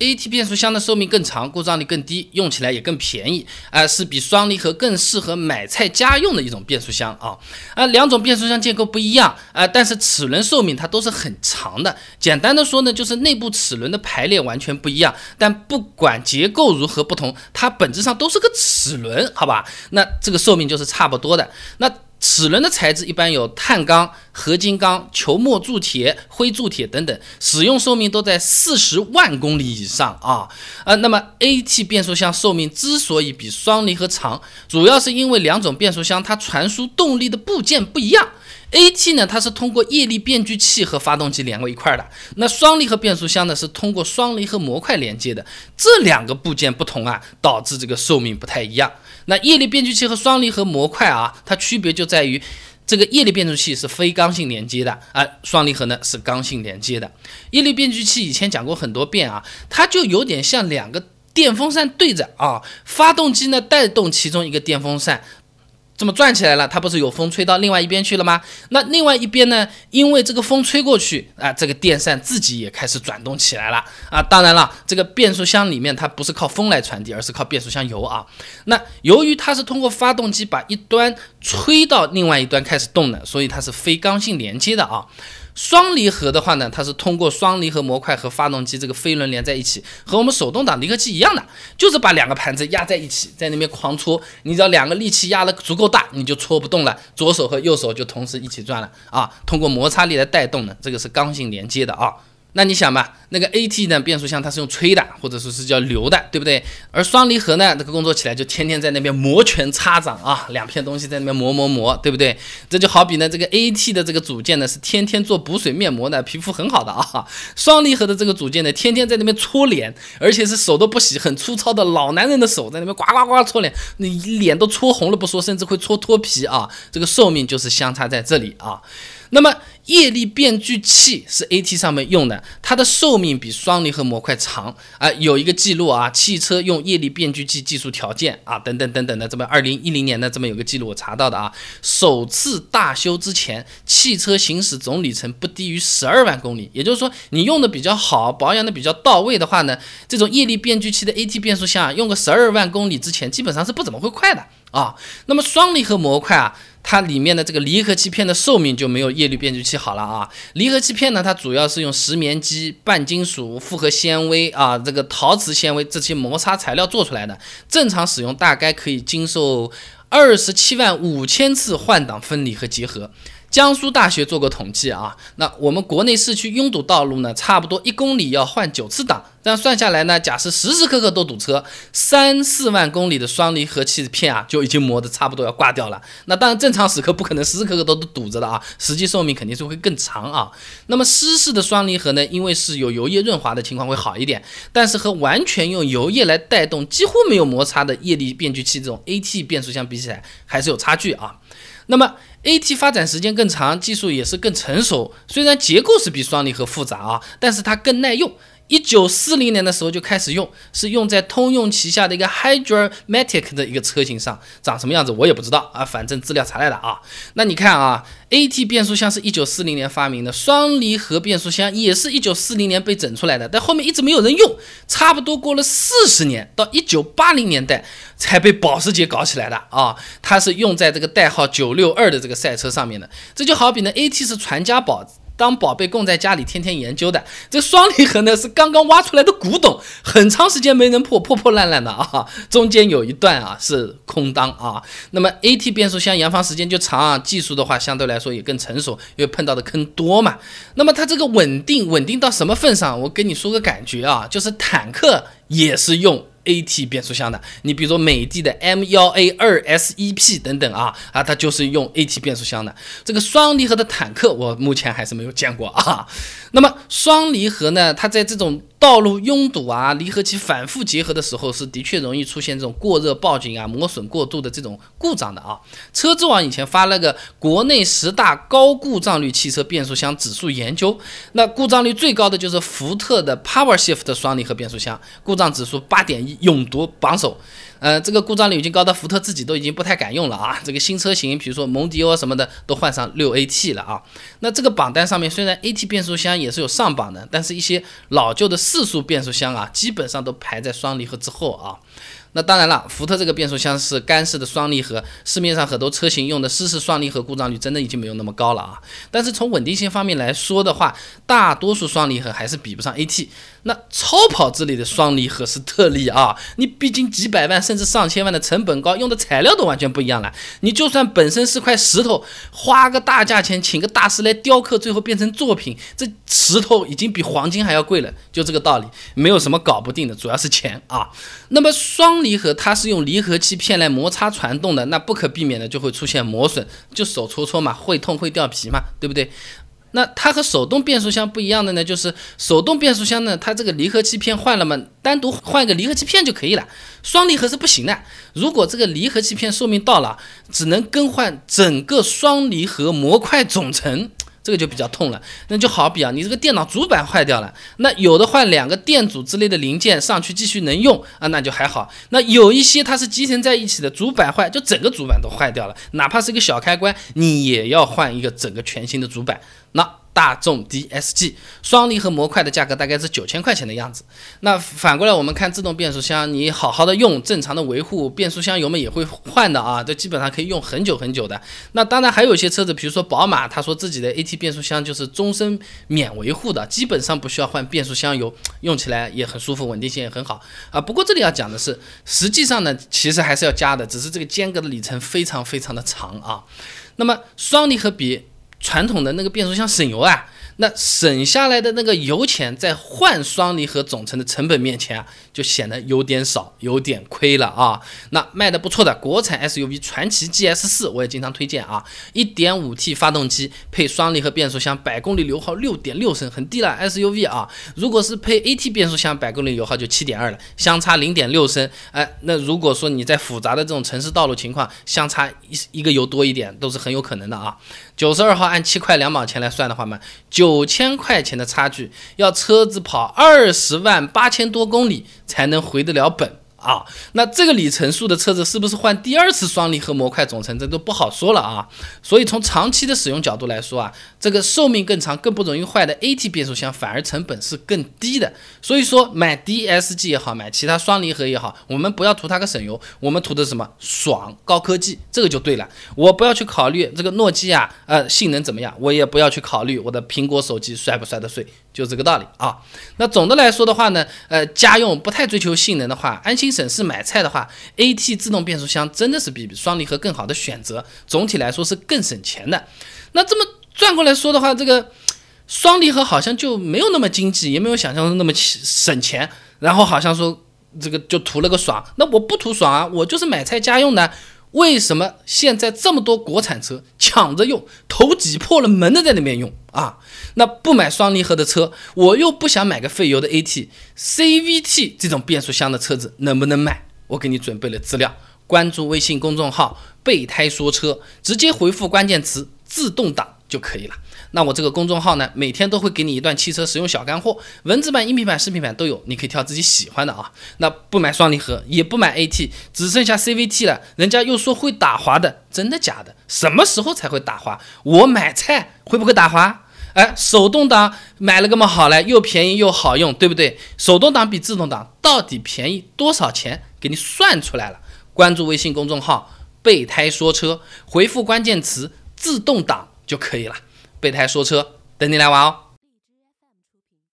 AT 变速箱的寿命更长，故障率更低，用起来也更便宜，啊，是比双离合更适合买菜家用的一种变速箱啊，啊，两种变速箱结构不一样啊，但是齿轮寿命它都是很长的。简单的说呢，就是内部齿轮的排列完全不一样，但不管结构如何不同，它本质上都是个齿轮，好吧？那这个寿命就是差不多的。那齿轮的材质一般有碳钢、合金钢、球墨铸铁、灰铸铁等等，使用寿命都在四十万公里以上啊。呃，那么 AT 变速箱寿命之所以比双离合长，主要是因为两种变速箱它传输动力的部件不一样。AT 呢，它是通过液力变矩器和发动机连过一块的，那双离合变速箱呢是通过双离合模块连接的，这两个部件不同啊，导致这个寿命不太一样。那液力变矩器和双离合模块啊，它区别就在于，这个液力变速器是非刚性连接的啊，双离合呢是刚性连接的。液力变矩器以前讲过很多遍啊，它就有点像两个电风扇对着啊，发动机呢带动其中一个电风扇。这么转起来了，它不是有风吹到另外一边去了吗？那另外一边呢？因为这个风吹过去啊，这个电扇自己也开始转动起来了啊。当然了，这个变速箱里面它不是靠风来传递，而是靠变速箱油啊。那由于它是通过发动机把一端吹到另外一端开始动的，所以它是非刚性连接的啊。双离合的话呢，它是通过双离合模块和发动机这个飞轮连在一起，和我们手动挡离合器一样的，就是把两个盘子压在一起，在那边狂搓。你只要两个力气压的足够大，你就搓不动了，左手和右手就同时一起转了啊。通过摩擦力来带动的，这个是刚性连接的啊。那你想吧，那个 AT 呢变速箱它是用吹的，或者说是叫流的，对不对？而双离合呢，这个工作起来就天天在那边摩拳擦掌啊，两片东西在那边磨磨磨，对不对？这就好比呢，这个 AT 的这个组件呢是天天做补水面膜的，皮肤很好的啊。双离合的这个组件呢，天天在那边搓脸，而且是手都不洗，很粗糙的老男人的手在那边呱呱呱搓脸，你脸都搓红了不说，甚至会搓脱皮啊。这个寿命就是相差在这里啊。那么液力变矩器是 AT 上面用的，它的寿命比双离合模块长啊。有一个记录啊，汽车用液力变矩器技术条件啊，等等等等的，这么二零一零年的这么有个记录我查到的啊，首次大修之前，汽车行驶总里程不低于十二万公里。也就是说，你用的比较好，保养的比较到位的话呢，这种液力变矩器的 AT 变速箱啊用个十二万公里之前，基本上是不怎么会快的啊。那么双离合模块啊。它里面的这个离合器片的寿命就没有液力变矩器好了啊。离合器片呢，它主要是用石棉基、半金属、复合纤维啊，这个陶瓷纤维这些摩擦材料做出来的，正常使用大概可以经受二十七万五千次换挡分离和结合。江苏大学做过统计啊，那我们国内市区拥堵道路呢，差不多一公里要换九次档，这样算下来呢，假设时时刻刻都堵车，三四万公里的双离合器片啊，就已经磨得差不多要挂掉了。那当然正常时刻不可能时时刻刻都都堵着的啊，实际寿命肯定是会更长啊。那么湿式的双离合呢，因为是有油液润滑的情况会好一点，但是和完全用油液来带动几乎没有摩擦的液力变矩器这种 AT 变速箱比起来，还是有差距啊。那么 AT 发展时间更长，技术也是更成熟。虽然结构是比双离合复杂啊，但是它更耐用。一九四零年的时候就开始用，是用在通用旗下的一个 Hydra-Matic 的一个车型上，长什么样子我也不知道啊，反正资料查来的啊。那你看啊，AT 变速箱是一九四零年发明的，双离合变速箱也是一九四零年被整出来的，但后面一直没有人用，差不多过了四十年，到一九八零年代才被保时捷搞起来的啊。它是用在这个代号九六二的这个赛车上面的，这就好比呢，AT 是传家宝。当宝贝供在家里，天天研究的。这双离合呢是刚刚挖出来的古董，很长时间没人破，破破烂烂的啊。中间有一段啊是空档啊。那么 AT 变速箱研发时间就长，啊技术的话相对来说也更成熟，因为碰到的坑多嘛。那么它这个稳定，稳定到什么份上？我跟你说个感觉啊，就是坦克也是用。AT 变速箱的，你比如说美的的 M 幺 A 二 SEP 等等啊啊，它就是用 AT 变速箱的。这个双离合的坦克，我目前还是没有见过啊。那么双离合呢，它在这种道路拥堵啊，离合器反复结合的时候，是的确容易出现这种过热报警啊、磨损过度的这种故障的啊。车之网以前发了个国内十大高故障率汽车变速箱指数研究，那故障率最高的就是福特的 PowerShift 双离合变速箱，故障指数八点一。勇夺榜首，呃，这个故障率已经高到福特自己都已经不太敢用了啊。这个新车型，比如说蒙迪欧什么的，都换上六 AT 了啊。那这个榜单上面虽然 AT 变速箱也是有上榜的，但是一些老旧的四速变速箱啊，基本上都排在双离合之后啊。那当然了，福特这个变速箱是干式的双离合，市面上很多车型用的湿式双离合故障率真的已经没有那么高了啊。但是从稳定性方面来说的话，大多数双离合还是比不上 AT。那超跑之类的双离合是特例啊，你毕竟几百万甚至上千万的成本高，用的材料都完全不一样了。你就算本身是块石头，花个大价钱请个大师来雕刻，最后变成作品，这石头已经比黄金还要贵了，就这个道理，没有什么搞不定的，主要是钱啊。那么双离合它是用离合器片来摩擦传动的，那不可避免的就会出现磨损，就手搓搓嘛，会痛会掉皮嘛，对不对？那它和手动变速箱不一样的呢，就是手动变速箱呢，它这个离合器片换了嘛，单独换一个离合器片就可以了，双离合是不行的。如果这个离合器片寿命到了，只能更换整个双离合模块总成。这个就比较痛了，那就好比啊，你这个电脑主板坏掉了，那有的换两个电阻之类的零件上去继续能用啊，那就还好。那有一些它是集成在一起的，主板坏就整个主板都坏掉了，哪怕是一个小开关，你也要换一个整个全新的主板。那。大众 DSG 双离合模块的价格大概是九千块钱的样子。那反过来我们看自动变速箱，你好好的用，正常的维护，变速箱油门也会换的啊，这基本上可以用很久很久的。那当然还有一些车子，比如说宝马，他说自己的 AT 变速箱就是终身免维护的，基本上不需要换变速箱油，用起来也很舒服，稳定性也很好啊。不过这里要讲的是，实际上呢，其实还是要加的，只是这个间隔的里程非常非常的长啊。那么双离合比。传统的那个变速箱省油啊。那省下来的那个油钱，在换双离合总成的成本面前啊，就显得有点少，有点亏了啊。那卖的不错的国产 SUV 传祺 GS 四，我也经常推荐啊。1.5T 发动机配双离合变速箱，百公里油耗6.6升，很低了 SUV 啊。如果是配 AT 变速箱，百公里油耗就7.2了，相差0.6升。哎，那如果说你在复杂的这种城市道路情况，相差一一个油多一点，都是很有可能的啊。九十二号按七块两毛钱来算的话嘛，九。千块钱的差距，要车子跑二十万八千多公里才能回得了本。啊，那这个里程数的车子是不是换第二次双离合模块总成，这都不好说了啊。所以从长期的使用角度来说啊，这个寿命更长、更不容易坏的 AT 变速箱反而成本是更低的。所以说买 DSG 也好，买其他双离合也好，我们不要图它个省油，我们图的什么爽、高科技，这个就对了。我不要去考虑这个诺基亚呃性能怎么样，我也不要去考虑我的苹果手机摔不摔得碎，就这个道理啊。那总的来说的话呢，呃，家用不太追求性能的话，安心。省事买菜的话，AT 自动变速箱真的是比双离合更好的选择。总体来说是更省钱的。那这么转过来说的话，这个双离合好像就没有那么经济，也没有想象中那么省钱。然后好像说这个就图了个爽。那我不图爽啊，我就是买菜家用的。为什么现在这么多国产车抢着用，头挤破了门的在那边用啊？那不买双离合的车，我又不想买个费油的 AT、CVT 这种变速箱的车子，能不能买？我给你准备了资料，关注微信公众号“备胎说车”，直接回复关键词“自动挡”就可以了。那我这个公众号呢，每天都会给你一段汽车使用小干货，文字版、音频版、视频版都有，你可以挑自己喜欢的啊。那不买双离合，也不买 AT，只剩下 CVT 了。人家又说会打滑的，真的假的？什么时候才会打滑？我买菜会不会打滑？哎，手动挡买了个么好嘞，又便宜又好用，对不对？手动挡比自动挡到底便宜多少钱？给你算出来了。关注微信公众号“备胎说车”，回复关键词“自动挡”就可以了。备胎说车，等你来玩哦。